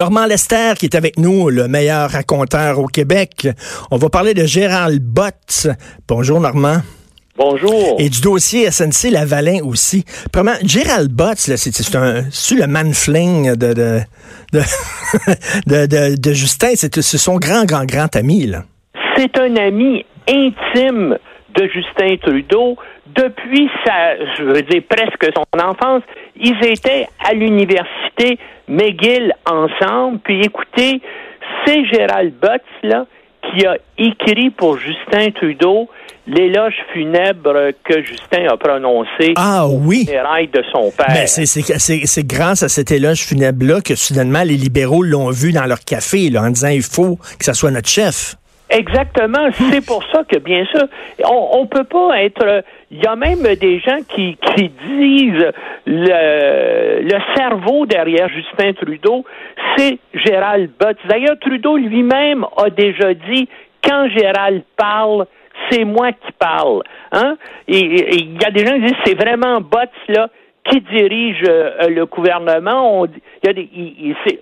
Normand Lester qui est avec nous, le meilleur raconteur au Québec. On va parler de Gérald Bott. Bonjour Normand. Bonjour. Et du dossier SNC Lavalin aussi. Premièrement, Gérald Bott, c'est un c'est le manfling de de de, de, de, Justin? C'est son grand, grand, grand ami. là. C'est un ami intime de Justin Trudeau depuis sa, je veux dire presque son enfance. Ils étaient à l'université McGill ensemble. Puis écoutez, c'est Gérald Butts, là, qui a écrit pour Justin Trudeau l'éloge funèbre que Justin a prononcé ah, oui. de son père. Mais c'est grâce à cet éloge funèbre-là que soudainement les libéraux l'ont vu dans leur café là, en disant il faut que ça soit notre chef. Exactement. C'est pour ça que, bien sûr, on ne peut pas être. Il y a même des gens qui, qui disent le, le cerveau derrière Justin Trudeau, c'est Gérald Butts. D'ailleurs, Trudeau lui-même a déjà dit quand Gérald parle, c'est moi qui parle. Hein? Et il y a des gens qui disent c'est vraiment Butts là qui dirige euh, le gouvernement. On, y a des,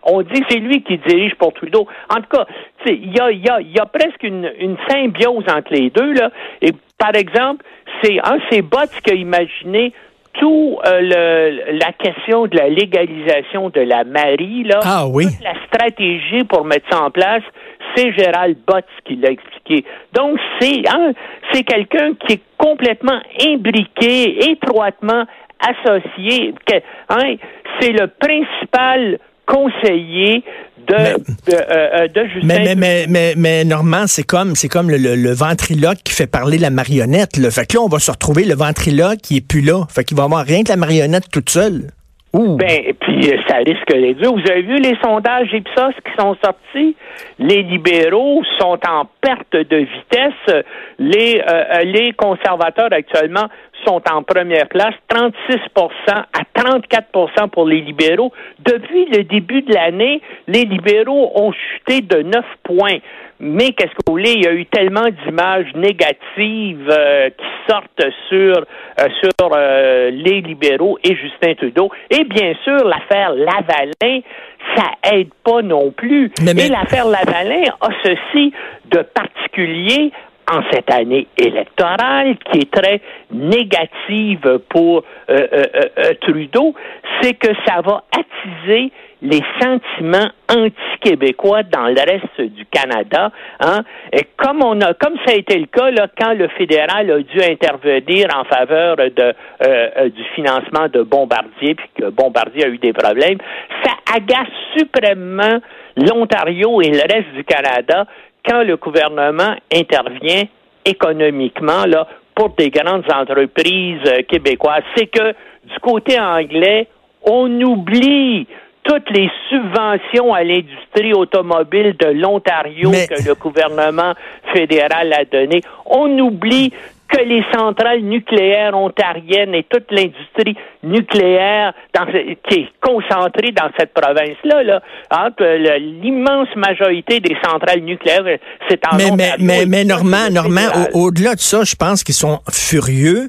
on dit que c'est lui qui dirige pour Trudeau. En tout cas, il y a, y, a, y a presque une, une symbiose entre les deux. Là. Et par exemple, c'est un c'est Botts qui a imaginé tout euh, le, la question de la légalisation de la Marie, là, ah, oui. toute la stratégie pour mettre ça en place, c'est Gérald Botts qui l'a expliqué. Donc, c'est hein, c'est quelqu'un qui est complètement imbriqué, étroitement associé. Hein, c'est le principal conseiller de, mais, de, euh, euh, Justin. Mais, mais, mais, mais, Normand, c'est comme, c'est comme le, le, ventriloque qui fait parler la marionnette. Là. Fait que là, on va se retrouver le ventriloque qui est plus là. Fait qu'il va avoir rien que la marionnette toute seule. Ben, puis euh, ça risque d'être dur. Vous avez vu les sondages Ipsos qui sont sortis? Les libéraux sont en perte de vitesse. Les, les conservateurs actuellement sont en première place, 36% à 34% pour les libéraux. Depuis le début de l'année, les libéraux ont chuté de 9 points. Mais qu'est-ce que vous voulez, il y a eu tellement d'images négatives euh, qui sortent sur euh, sur euh, les libéraux et Justin Trudeau. Et bien sûr, l'affaire Lavalin, ça aide pas non plus. Et l'affaire Lavalin a ceci de particulier en cette année électorale qui est très négative pour euh, euh, euh, Trudeau, c'est que ça va attiser les sentiments anti-québécois dans le reste du Canada. Hein? Et comme on a, comme ça a été le cas là, quand le fédéral a dû intervenir en faveur de, du financement de Bombardier, puis que Bombardier a eu des problèmes, ça agace suprêmement l'Ontario et le reste du Canada quand le gouvernement intervient économiquement là, pour des grandes entreprises euh, québécoises, c'est que du côté anglais, on oublie toutes les subventions à l'industrie automobile de l'Ontario que le gouvernement fédéral a donné. On oublie que les centrales nucléaires ontariennes et toute l'industrie nucléaire qui est concentrée dans cette province-là, là, entre l'immense majorité des centrales nucléaires, c'est en Mais, mais, mais, mais Normand, Normand au-delà de ça, je pense qu'ils sont furieux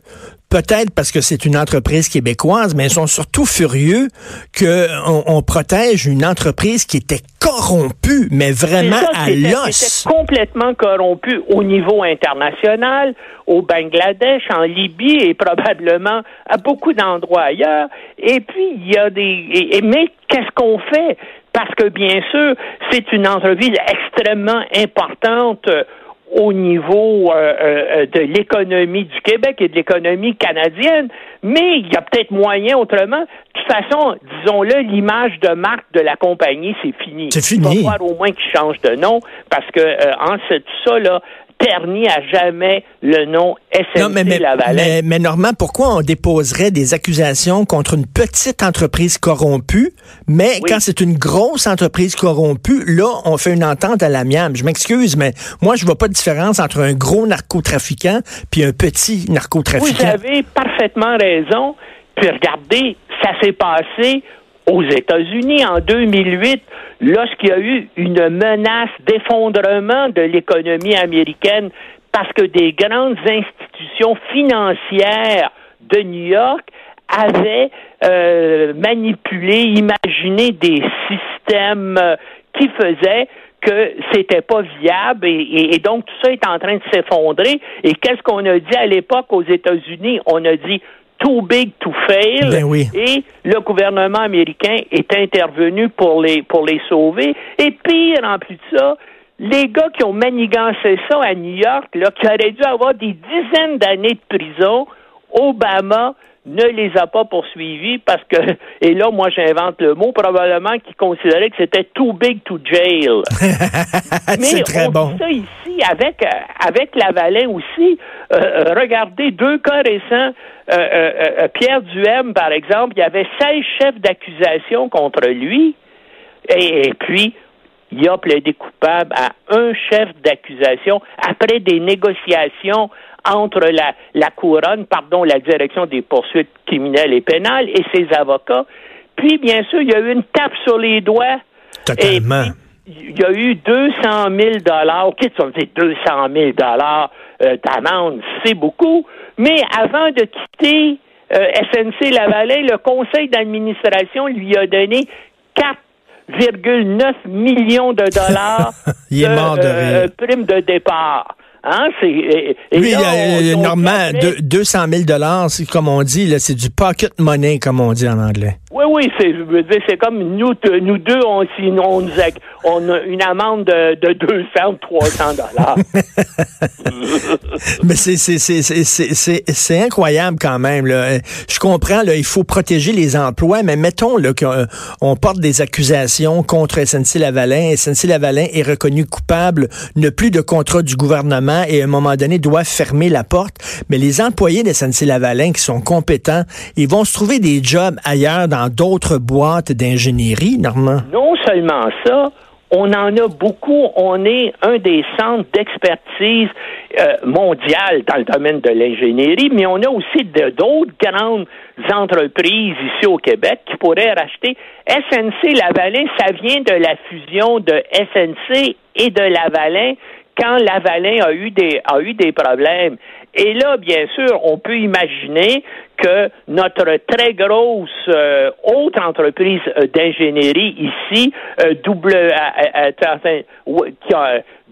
peut-être parce que c'est une entreprise québécoise, mais ils sont surtout furieux qu'on on protège une entreprise qui était corrompue, mais vraiment à l'os. complètement corrompue au niveau international, au Bangladesh, en Libye et probablement à beaucoup d'endroits ailleurs. Et puis, il y a des... mais qu'est-ce qu'on fait? Parce que, bien sûr, c'est une entreprise extrêmement importante au niveau euh, euh, de l'économie du Québec et de l'économie canadienne, mais il y a peut-être moyen autrement. De toute façon, disons-le, l'image de marque de la compagnie, c'est fini. C'est fini. Il va falloir au moins qu'il change de nom parce que euh, en tout ça, là, terni à jamais le nom SNC non, mais, mais, Mais, Normand, pourquoi on déposerait des accusations contre une petite entreprise corrompue, mais quand c'est une grosse entreprise corrompue, là, on fait une entente à l'amiable. Je m'excuse, mais moi, je vois pas de différence entre un gros narcotrafiquant puis un petit narcotrafiquant. Vous avez parfaitement raison. Puis regardez, ça s'est passé aux États-Unis en 2008 lorsqu'il y a eu une menace d'effondrement de l'économie américaine parce que des grandes institutions financières de New York avaient euh, manipulé, imaginé des systèmes système euh, qui faisait que c'était pas viable et, donc tout ça est en train de s'effondrer. Et qu'est-ce qu'on a dit à l'époque aux États-Unis? On a dit too big to fail. Ben et le gouvernement américain est intervenu pour les, pour les sauver. Et pire, en plus de ça, les gars qui ont manigancé ça à New York, là, qui auraient dû avoir des dizaines d'années de prison, Obama ne les a pas poursuivis parce que, et là, moi, j'invente le mot, probablement qu'ils considéraient que c'était too big to jail. Mais très on bon. ça ici avec, euh, avec Lavalin aussi. Euh, euh, regardez deux cas récents. Pierre Duhem, par exemple, il y avait 16 chefs d'accusation contre lui. et puis, il a plaidé coupable à un chef d'accusation après des négociations entre la, la couronne, pardon, la direction des poursuites criminelles et pénales et ses avocats. Puis, bien sûr, il y a eu une tape sur les doigts. Totalement. il y a eu 200 000 dollars. Qu'est-ce qu'on dit 200 000 dollars euh, d'amende? C'est beaucoup. Mais avant de quitter euh, SNC Lavalin, le conseil d'administration lui a donné 4,9 millions de dollars il est mort de euh, prime de départ. Hein, c'est, et, Lui, là, normalement, 200 000 dollars, comme on dit, là, c'est du pocket money, comme on dit en anglais. Oui, oui, c'est, c'est comme nous, nous deux, on, on, nous a, on a une amende de, de 200 ou 300 dollars. Mais c'est, c'est, c'est, c'est, c'est incroyable quand même. Là. Je comprends, là, il faut protéger les emplois, mais mettons là, qu'on porte des accusations contre SNC-Lavalin. SNC-Lavalin est reconnu coupable, ne plus de contrat du gouvernement et à un moment donné doit fermer la porte. Mais les employés de SNC-Lavalin qui sont compétents, ils vont se trouver des jobs ailleurs dans d'autres boîtes d'ingénierie, Normand? Non seulement ça, on en a beaucoup. On est un des centres d'expertise euh, mondial dans le domaine de l'ingénierie, mais on a aussi d'autres grandes entreprises ici au Québec qui pourraient racheter. SNC Lavalin, ça vient de la fusion de SNC et de Lavalin quand Lavalin a eu des a eu des problèmes. Et là, bien sûr, on peut imaginer que notre très grosse euh, autre entreprise euh, d'ingénierie ici, euh,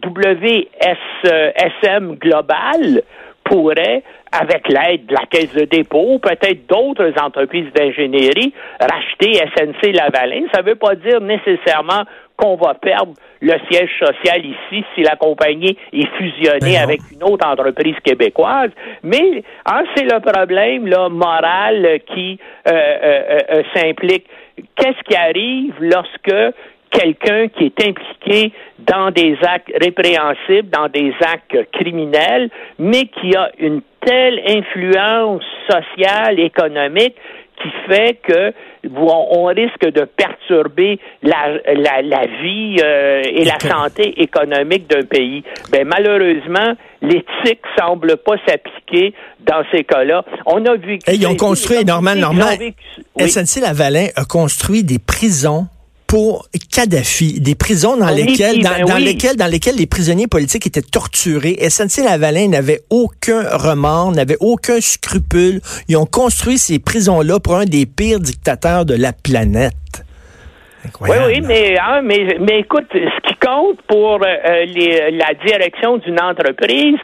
WSM Global, pourrait, avec l'aide de la Caisse de dépôt, peut-être d'autres entreprises d'ingénierie, racheter SNC Lavalin. Ça ne veut pas dire nécessairement qu'on va perdre le siège social ici si la compagnie est fusionnée ben avec une autre entreprise québécoise. Mais hein, c'est le problème là, moral qui euh, euh, euh, s'implique. Qu'est-ce qui arrive lorsque quelqu'un qui est impliqué dans des actes répréhensibles, dans des actes criminels, mais qui a une telle influence sociale, économique, qui fait que on risque de perturber la, la, vie euh, et la santé économique d'un pays. Ben malheureusement, l'éthique semble pas s'appliquer dans ces cas-là. On a vu que ils ont construit énormément. SNC Lavalin a construit des prisons pour Kadhafi, des prisons dans lesquelles, dans, ben lesquelles, dans lesquelles les prisonniers politiques étaient torturés. SNC-Lavalin n'avait aucun remords, n'avait aucun scrupule. Ils ont construit ces prisons-là pour un des pires dictateurs de la planète. Oui, oui, mais, hein, mais, mais écoute, ce qui compte pour euh, les, la direction d'une entreprise,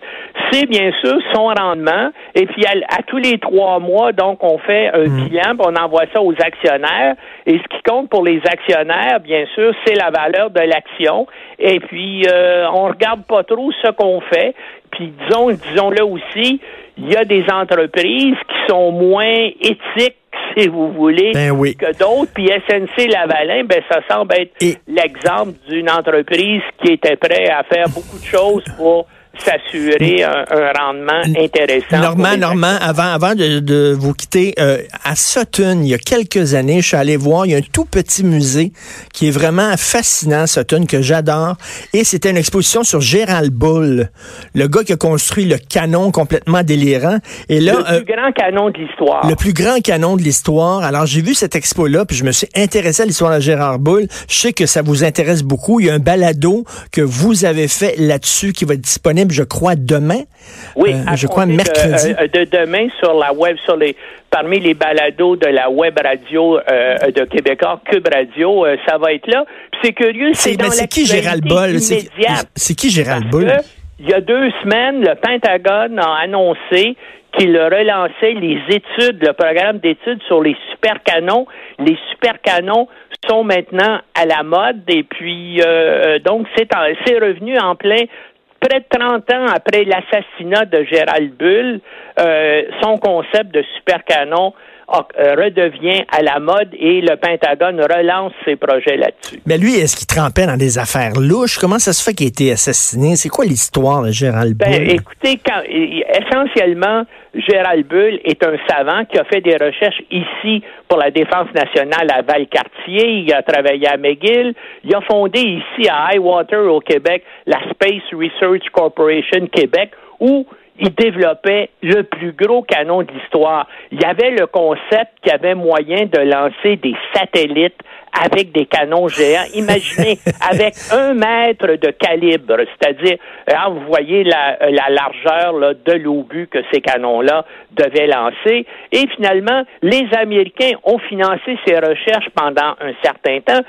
c'est bien sûr son rendement. Et puis à, tous les trois mois, donc on fait un mm. bilan, puis on envoie ça aux actionnaires. Et ce qui compte pour les actionnaires, bien sûr, c'est la valeur de l'action. Et puis euh, on regarde pas trop ce qu'on fait. Puis disons, disons-le aussi, il y a des entreprises qui sont moins éthiques si vous voulez, ben que d'autres. Puis SNC Lavalin, ben ça semble être l'exemple d'une entreprise qui était prête à faire beaucoup de choses pour s'assurer un, rendement intéressant. Normand, Normand, avant, avant de, vous quitter, euh, à Sutton, il y a quelques années, je suis allé voir, il y a un tout petit musée qui est vraiment fascinant, Sutton, que j'adore. Et c'était une exposition sur Gérald Bull, le gars qui a construit le canon complètement délirant. Et là, le plus euh, grand canon de l'histoire. Le plus grand canon de l'histoire. Alors, j'ai vu cette expo-là, puis je me suis intéressé à l'histoire de Gérard Bull. Je sais que ça vous intéresse beaucoup. Il y a un balado que vous avez fait là-dessus qui va être disponible je crois, demain. Oui, euh, je crois mercredi. De, demain sur la web, sur les parmi les balados de la web radio de Québécois, Cube Radio, ça va être là. C'est curieux, c'est dans C'est qui Gérald Boll? C'est qui Gérald Boll? Il y a deux semaines, le Pentagone a annoncé qu'il relançait les études, le programme d'études sur les supercanons. Les supercanons sont maintenant à la mode et puis euh, donc c'est revenu en plein près de 30 ans après l'assassinat de Gérald Bull, euh, son concept de supercanon euh, redevient à la mode et le Pentagone relance ses projets là-dessus. Mais lui, est-ce qu'il trempait dans des affaires louches? Comment ça se fait qu'il a été assassiné? C'est quoi l'histoire de Gérald ben, Bull? écoutez, essentiellement, Gérald Bull est un savant qui a fait des recherches ici pour la défense nationale à Valcartier. Il a travaillé à McGill. Il a fondé ici à Highwater au Québec la Space Research Corporation Québec où il développait le plus gros canon de l'histoire. Il y avait le concept qu'il y avait moyen de lancer des satellites avec des canons géants. Imaginez, avec un mètre de calibre, c'est-à-dire, hein, vous voyez la, la largeur là, de l'obus que ces canons-là devaient lancer. Et finalement, les Américains ont financé ces recherches pendant un certain temps.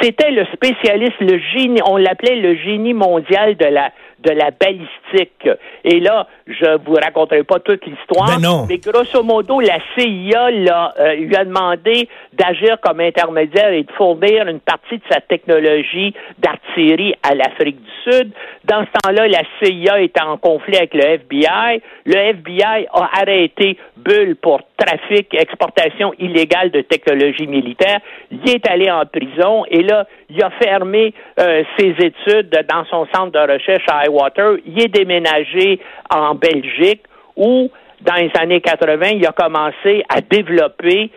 C'était le spécialiste, le génie, on l'appelait le génie mondial de la de la balistique. Et là, je vous raconterai pas toute l'histoire, ben mais grosso modo, la CIA euh, lui a demandé d'agir comme intermédiaire et de fournir une partie de sa technologie d'artillerie à l'Afrique du Sud. Dans ce temps-là, la CIA était en conflit avec le FBI. Le FBI a arrêté Bull pour trafic, exportation illégale de technologie militaire. Il est allé en prison et là, il a fermé euh, ses études dans son centre de recherche à Il est déménagé en Belgique où, dans les années 80, il a commencé à développer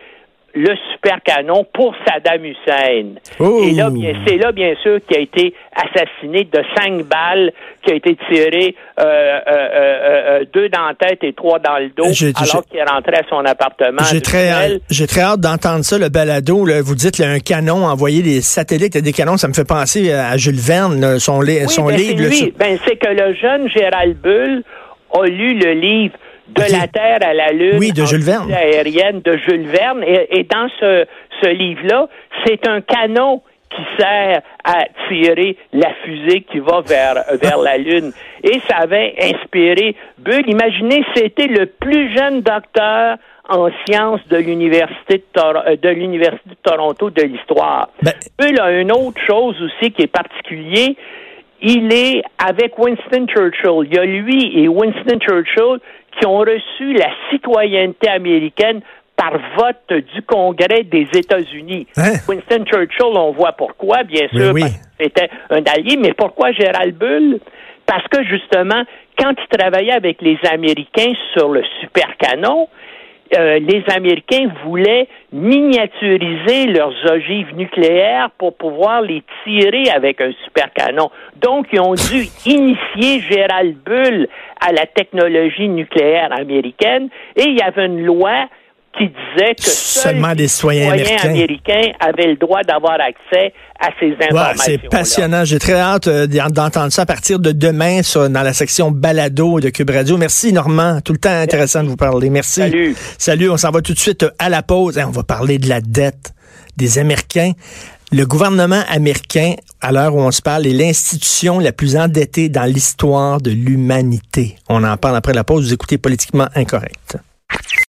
le super canon pour Saddam Hussein. Oh. Et là, c'est là, bien sûr, qu'il a été assassiné de cinq balles qui a été tiré euh, euh, euh, deux dans la tête et trois dans le dos alors qu'il rentré à son appartement. J'ai très, j'ai très hâte d'entendre ça, le balado. Vous dites là, un canon, envoyer des satellites et des canons, ça me fait penser à Jules Verne, son, son ben, livre. C'est ben, c'est que le jeune Gérald Bull a lu le livre de la Terre à la Lune. Oui, de Jules Verne. Aérienne de Jules Verne. Et, dans ce, ce livre-là, c'est un canon qui sert à tirer la fusée qui va vers, vers la Lune. Et ça avait inspiré Bull. Imaginez, c'était le plus jeune docteur en sciences de l'université de, euh, de l'université de Toronto de l'histoire. Ben... Bull a une autre chose aussi qui est particulier. Il est avec Winston Churchill. Il y a lui et Winston Churchill qui ont reçu la citoyenneté américaine par vote du Congrès des États-Unis. Hein? Winston Churchill, on voit pourquoi, bien sûr, c'était un allié, mais pourquoi Gérald Bull? Parce que justement, quand il travaillait avec les Américains sur le supercanon, euh, les Américains voulaient miniaturiser leurs ogives nucléaires pour pouvoir les tirer avec un supercanon. Donc, ils ont dû initier Gérald Bull à la technologie nucléaire américaine et il y avait une loi qui disait que seulement des citoyens, américains. avaient le droit d'avoir accès à ces informations. c'est passionnant. J'ai très hâte euh, d'entendre ça à partir de demain dans la section balado de Cube Radio. Merci Normand. Tout le temps intéressant de vous parler. Merci. Salut. Salut. On s'en va tout de suite à la pause. on va parler de la dette des Américains. Le gouvernement américain, à l'heure où on se parle, est l'institution la plus endettée dans l'histoire de l'humanité. On en parle après la pause. Vous écoutez Politiquement Incorrect.